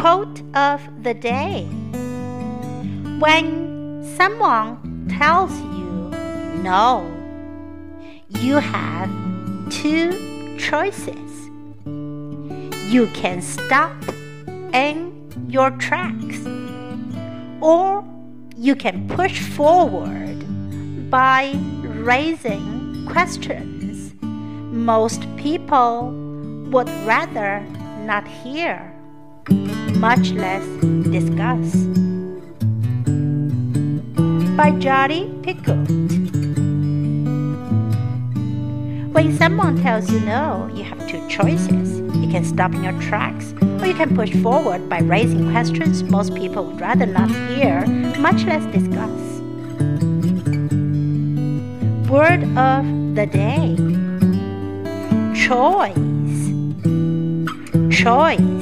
Quote of the day When someone tells you no, you have two choices. You can stop in your tracks, or you can push forward by raising questions most people would rather not hear, much less discuss. By Jodi Picoult. When someone tells you no, you have two choices. You can stop in your tracks, or you can push forward by raising questions most people would rather not hear, much less discuss. Word of the day choice choice